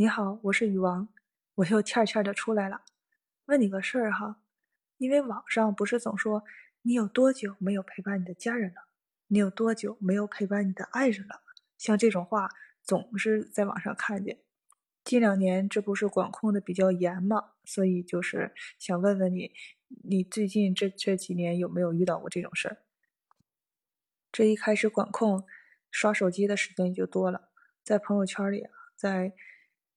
你好，我是雨王，我又欠欠的出来了，问你个事儿哈，因为网上不是总说你有多久没有陪伴你的家人了，你有多久没有陪伴你的爱人了，像这种话总是在网上看见。近两年这不是管控的比较严嘛，所以就是想问问你，你最近这这几年有没有遇到过这种事儿？这一开始管控，刷手机的时间就多了，在朋友圈里啊，在。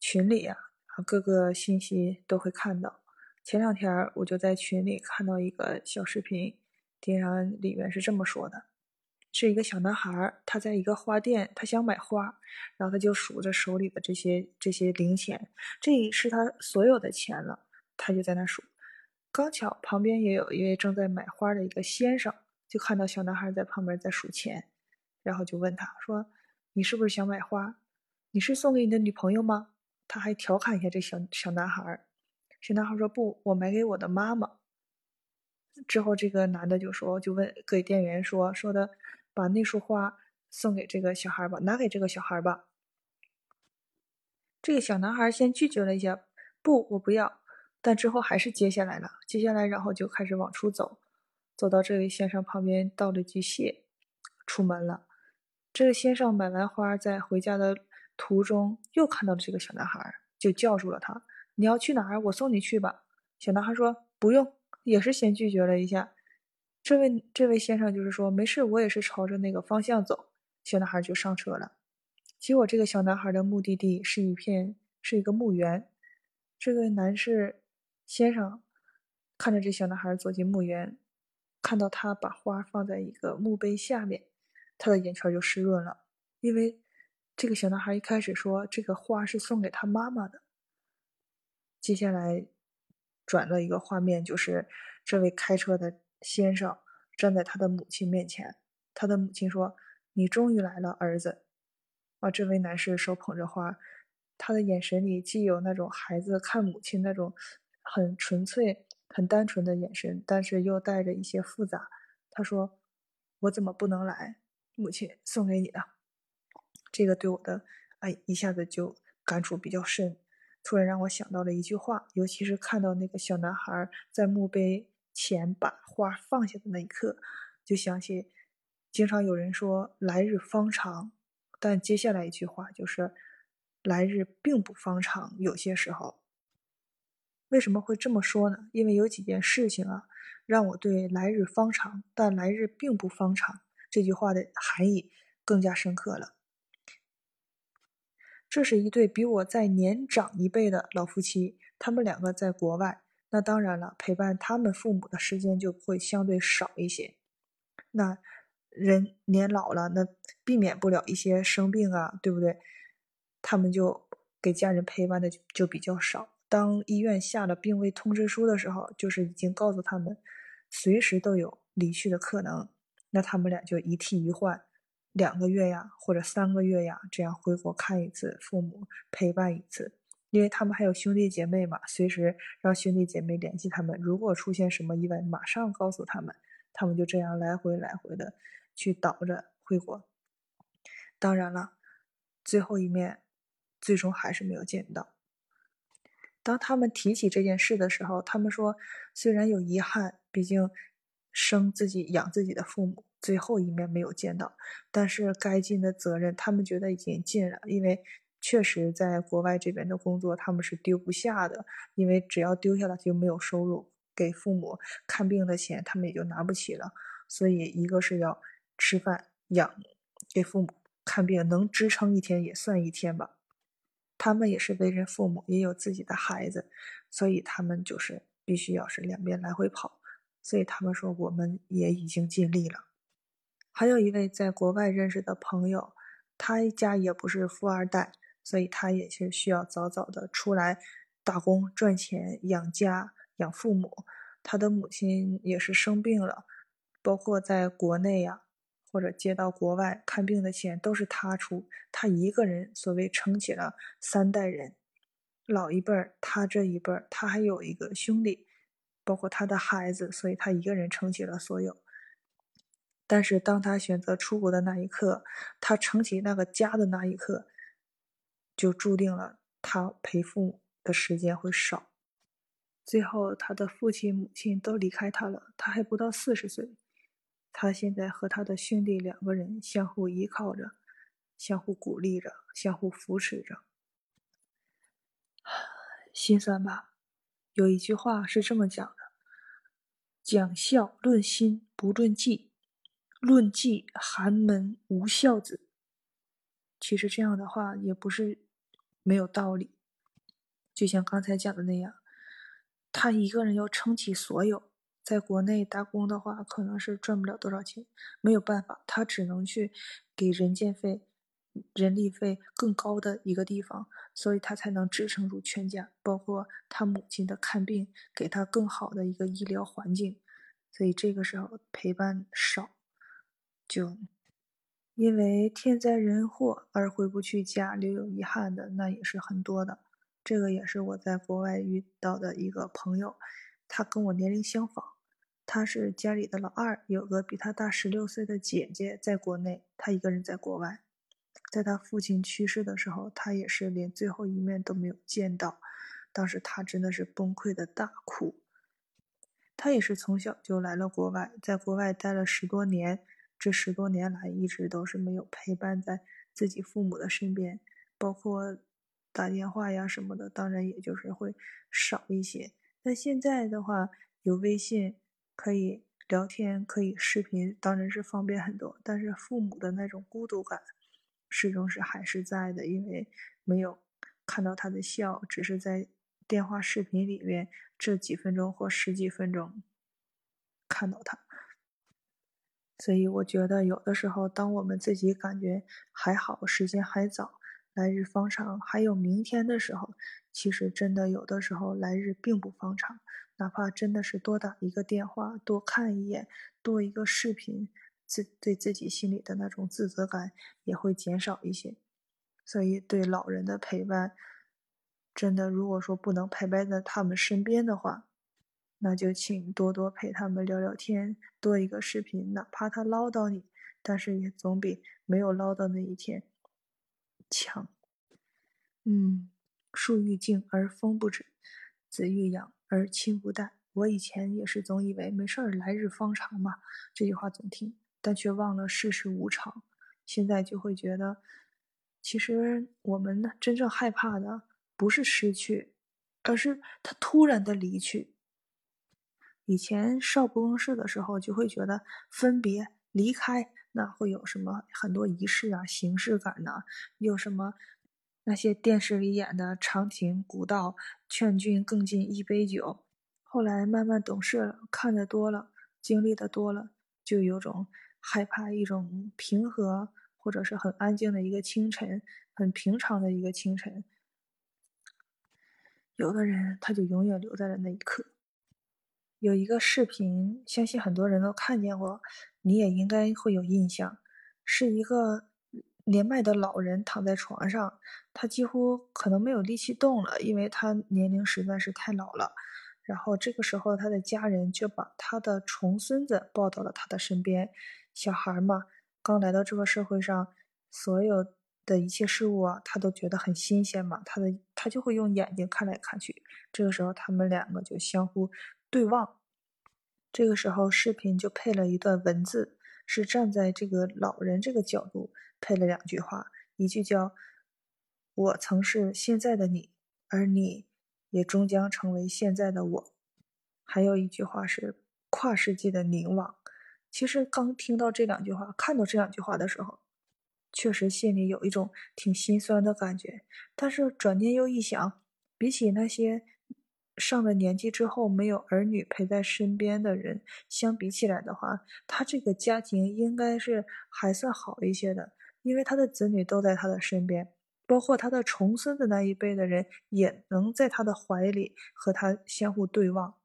群里呀，啊，各个信息都会看到。前两天我就在群里看到一个小视频，点上里面是这么说的：是一个小男孩，他在一个花店，他想买花，然后他就数着手里的这些这些零钱，这是他所有的钱了，他就在那数。刚巧旁边也有一位正在买花的一个先生，就看到小男孩在旁边在数钱，然后就问他说：“你是不是想买花？你是送给你的女朋友吗？”他还调侃一下这小小男孩儿，小男孩说：“不，我买给我的妈妈。”之后，这个男的就说：“就问给店员说说的，把那束花送给这个小孩吧，拿给这个小孩吧。”这个小男孩先拒绝了一下：“不，我不要。”但之后还是接下来了。接下来，然后就开始往出走，走到这位先生旁边道了句谢，出门了。这个先生买完花，在回家的。途中又看到了这个小男孩，就叫住了他：“你要去哪儿？我送你去吧。”小男孩说：“不用。”也是先拒绝了一下。这位这位先生就是说：“没事，我也是朝着那个方向走。”小男孩就上车了。结果这个小男孩的目的地是一片是一个墓园。这个男士先生看着这小男孩走进墓园，看到他把花放在一个墓碑下面，他的眼圈就湿润了，因为。这个小男孩一开始说这个花是送给他妈妈的。接下来转了一个画面，就是这位开车的先生站在他的母亲面前，他的母亲说：“你终于来了，儿子。”啊，这位男士手捧着花，他的眼神里既有那种孩子看母亲那种很纯粹、很单纯的眼神，但是又带着一些复杂。他说：“我怎么不能来？母亲送给你的。”这个对我的哎，一下子就感触比较深，突然让我想到了一句话，尤其是看到那个小男孩在墓碑前把花放下的那一刻，就想起经常有人说“来日方长”，但接下来一句话就是“来日并不方长”。有些时候，为什么会这么说呢？因为有几件事情啊，让我对“来日方长，但来日并不方长”这句话的含义更加深刻了。这是一对比我再年长一辈的老夫妻，他们两个在国外，那当然了，陪伴他们父母的时间就会相对少一些。那人年老了，那避免不了一些生病啊，对不对？他们就给家人陪伴的就比较少。当医院下了病危通知书的时候，就是已经告诉他们，随时都有离去的可能。那他们俩就一替一换。两个月呀，或者三个月呀，这样回国看一次父母，陪伴一次，因为他们还有兄弟姐妹嘛，随时让兄弟姐妹联系他们。如果出现什么意外，马上告诉他们，他们就这样来回来回的去倒着回国。当然了，最后一面最终还是没有见到。当他们提起这件事的时候，他们说，虽然有遗憾，毕竟生自己养自己的父母。最后一面没有见到，但是该尽的责任，他们觉得已经尽了。因为确实在国外这边的工作，他们是丢不下的。因为只要丢下了，就没有收入，给父母看病的钱，他们也就拿不起了。所以，一个是要吃饭养，给父母看病，能支撑一天也算一天吧。他们也是为人父母，也有自己的孩子，所以他们就是必须要是两边来回跑。所以他们说，我们也已经尽力了。还有一位在国外认识的朋友，他家也不是富二代，所以他也是需要早早的出来打工赚钱养家养父母。他的母亲也是生病了，包括在国内呀，或者接到国外看病的钱都是他出，他一个人所谓撑起了三代人，老一辈儿，他这一辈儿，他还有一个兄弟，包括他的孩子，所以他一个人撑起了所有。但是当他选择出国的那一刻，他撑起那个家的那一刻，就注定了他。陪父母的时间会少。最后，他的父亲、母亲都离开他了，他还不到四十岁。他现在和他的兄弟两个人相互依靠着，相互鼓励着，相互扶持着，心酸吧？有一句话是这么讲的：“讲孝论心不论迹，论迹寒门无孝子。”其实这样的话也不是没有道理，就像刚才讲的那样，他一个人要撑起所有。在国内打工的话，可能是赚不了多少钱，没有办法，他只能去给人建费、人力费更高的一个地方，所以他才能支撑住全家，包括他母亲的看病，给他更好的一个医疗环境。所以这个时候陪伴少，就因为天灾人祸而回不去家，留有遗憾的那也是很多的。这个也是我在国外遇到的一个朋友，他跟我年龄相仿。他是家里的老二，有个比他大十六岁的姐姐在国内，他一个人在国外。在他父亲去世的时候，他也是连最后一面都没有见到。当时他真的是崩溃的大哭。他也是从小就来了国外，在国外待了十多年，这十多年来一直都是没有陪伴在自己父母的身边，包括打电话呀什么的，当然也就是会少一些。那现在的话，有微信。可以聊天，可以视频，当然是方便很多。但是父母的那种孤独感，始终是还是在的，因为没有看到他的笑，只是在电话视频里面这几分钟或十几分钟看到他。所以我觉得，有的时候，当我们自己感觉还好，时间还早，来日方长，还有明天的时候，其实真的有的时候，来日并不方长。哪怕真的是多打一个电话，多看一眼，多一个视频，自对自己心里的那种自责感也会减少一些。所以，对老人的陪伴，真的如果说不能陪伴在他们身边的话，那就请多多陪他们聊聊天，多一个视频，哪怕他唠叨你，但是也总比没有唠叨那一天强。嗯，树欲静而风不止，子欲养。而亲不待。我以前也是总以为没事儿，来日方长嘛，这句话总听，但却忘了世事无常。现在就会觉得，其实我们呢，真正害怕的不是失去，而是他突然的离去。以前少不更事的时候，就会觉得分别离开，那会有什么很多仪式啊、形式感呐，有什么。那些电视里演的长亭古道，劝君更尽一杯酒。后来慢慢懂事了，看得多了，经历的多了，就有种害怕一种平和或者是很安静的一个清晨，很平常的一个清晨。有的人他就永远留在了那一刻。有一个视频，相信很多人都看见过，你也应该会有印象，是一个。年迈的老人躺在床上，他几乎可能没有力气动了，因为他年龄实在是太老了。然后这个时候，他的家人就把他的重孙子抱到了他的身边。小孩嘛，刚来到这个社会上，所有的一切事物啊，他都觉得很新鲜嘛，他的他就会用眼睛看来看去。这个时候，他们两个就相互对望。这个时候，视频就配了一段文字。是站在这个老人这个角度配了两句话，一句叫“我曾是现在的你，而你也终将成为现在的我”，还有一句话是“跨世纪的凝望”。其实刚听到这两句话，看到这两句话的时候，确实心里有一种挺心酸的感觉。但是转念又一想，比起那些……上了年纪之后没有儿女陪在身边的人，相比起来的话，他这个家庭应该是还算好一些的，因为他的子女都在他的身边，包括他的重孙子那一辈的人也能在他的怀里和他相互对望。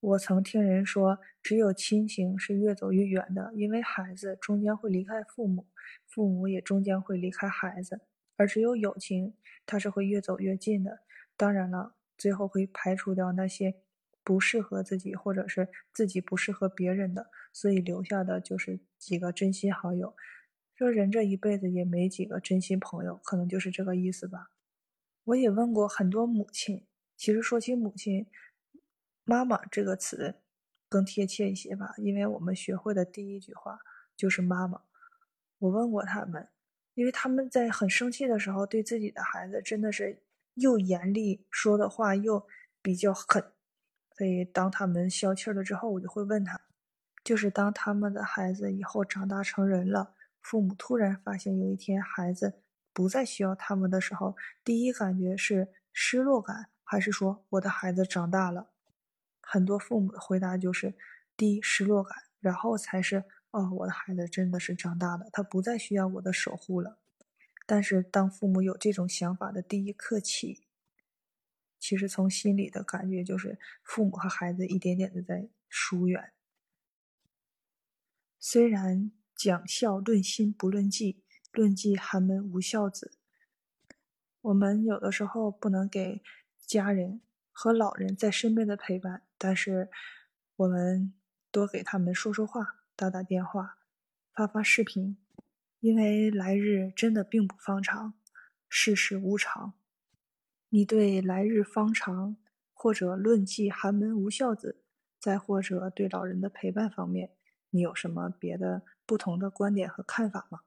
我曾听人说，只有亲情是越走越远的，因为孩子终将会离开父母，父母也终将会离开孩子，而只有友情，它是会越走越近的。当然了，最后会排除掉那些不适合自己，或者是自己不适合别人的，所以留下的就是几个真心好友。说人这一辈子也没几个真心朋友，可能就是这个意思吧。我也问过很多母亲，其实说起母亲，“妈妈”这个词更贴切一些吧，因为我们学会的第一句话就是“妈妈”。我问过他们，因为他们在很生气的时候，对自己的孩子真的是又严厉，说的话又比较狠。所以当他们消气了之后，我就会问他，就是当他们的孩子以后长大成人了，父母突然发现有一天孩子不再需要他们的时候，第一感觉是失落感，还是说我的孩子长大了？很多父母的回答就是：第一失落感，然后才是。哦，我的孩子真的是长大了，他不再需要我的守护了。但是，当父母有这种想法的第一刻起，其实从心里的感觉就是，父母和孩子一点点的在疏远。虽然讲孝论心不论迹，论迹寒门无孝子。我们有的时候不能给家人和老人在身边的陪伴，但是我们多给他们说说话。打打电话，发发视频，因为来日真的并不方长，世事无常。你对来日方长，或者论迹寒门无孝子，再或者对老人的陪伴方面，你有什么别的不同的观点和看法吗？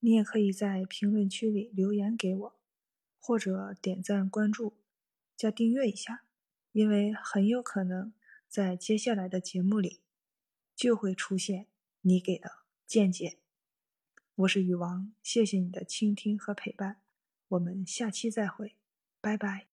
你也可以在评论区里留言给我，或者点赞、关注、加订阅一下，因为很有可能在接下来的节目里。就会出现你给的见解。我是禹王，谢谢你的倾听和陪伴，我们下期再会，拜拜。